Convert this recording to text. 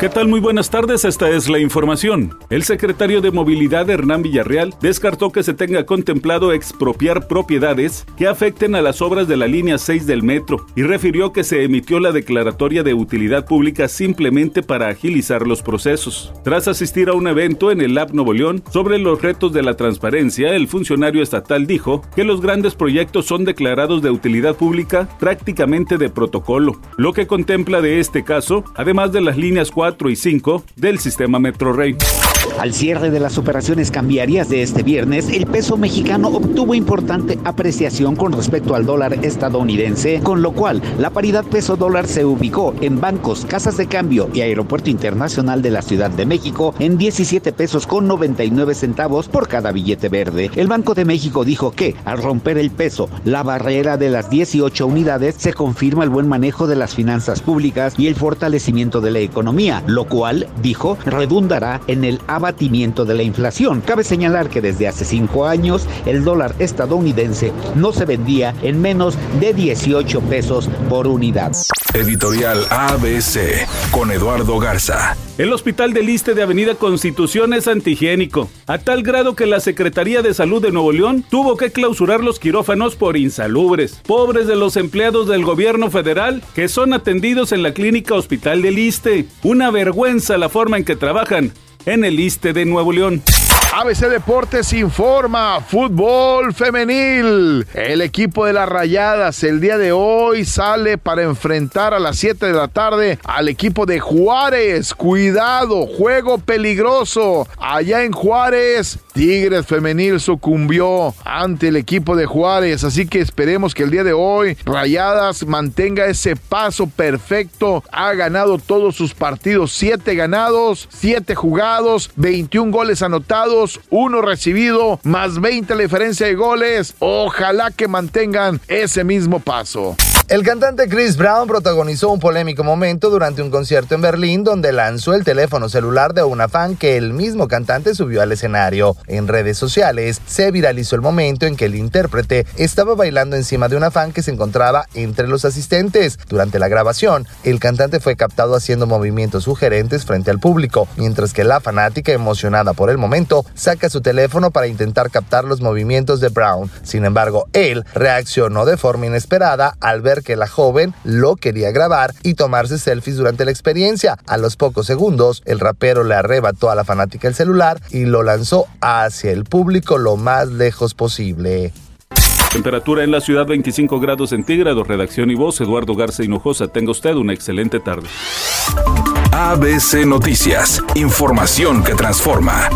¿Qué tal? Muy buenas tardes, esta es la información. El secretario de Movilidad Hernán Villarreal descartó que se tenga contemplado expropiar propiedades que afecten a las obras de la línea 6 del metro y refirió que se emitió la declaratoria de utilidad pública simplemente para agilizar los procesos. Tras asistir a un evento en el Lab Nuevo León sobre los retos de la transparencia, el funcionario estatal dijo que los grandes proyectos son declarados de utilidad pública prácticamente de protocolo, lo que contempla de este caso, además de las líneas 4 4 y 5 del sistema Metro Rey. Al cierre de las operaciones cambiarias de este viernes, el peso mexicano obtuvo importante apreciación con respecto al dólar estadounidense, con lo cual la paridad peso-dólar se ubicó en bancos, casas de cambio y aeropuerto internacional de la Ciudad de México en 17 pesos con 99 centavos por cada billete verde. El Banco de México dijo que, al romper el peso, la barrera de las 18 unidades, se confirma el buen manejo de las finanzas públicas y el fortalecimiento de la economía, lo cual, dijo, redundará en el abatimiento de la inflación. Cabe señalar que desde hace cinco años el dólar estadounidense no se vendía en menos de 18 pesos por unidad. Editorial ABC con Eduardo Garza. El Hospital del Liste de Avenida Constitución es antihigiénico, a tal grado que la Secretaría de Salud de Nuevo León tuvo que clausurar los quirófanos por insalubres, pobres de los empleados del gobierno federal que son atendidos en la clínica Hospital del Liste. Una vergüenza la forma en que trabajan en el Iste de Nuevo León. ABC Deportes informa, fútbol femenil. El equipo de las Rayadas el día de hoy sale para enfrentar a las 7 de la tarde al equipo de Juárez. Cuidado, juego peligroso. Allá en Juárez, Tigres femenil sucumbió ante el equipo de Juárez, así que esperemos que el día de hoy Rayadas mantenga ese paso perfecto. Ha ganado todos sus partidos, 7 ganados, 7 jugados, 21 goles anotados uno recibido, más 20 la diferencia de goles. Ojalá que mantengan ese mismo paso. El cantante Chris Brown protagonizó un polémico momento durante un concierto en Berlín donde lanzó el teléfono celular de una fan que el mismo cantante subió al escenario. En redes sociales se viralizó el momento en que el intérprete estaba bailando encima de una fan que se encontraba entre los asistentes. Durante la grabación, el cantante fue captado haciendo movimientos sugerentes frente al público, mientras que la fanática, emocionada por el momento, saca su teléfono para intentar captar los movimientos de Brown. Sin embargo, él reaccionó de forma inesperada al ver que la joven lo quería grabar y tomarse selfies durante la experiencia. A los pocos segundos, el rapero le arrebató a la fanática el celular y lo lanzó hacia el público lo más lejos posible. Temperatura en la ciudad 25 grados centígrados. Redacción y voz Eduardo Garza Hinojosa. Tenga usted una excelente tarde. ABC Noticias. Información que transforma.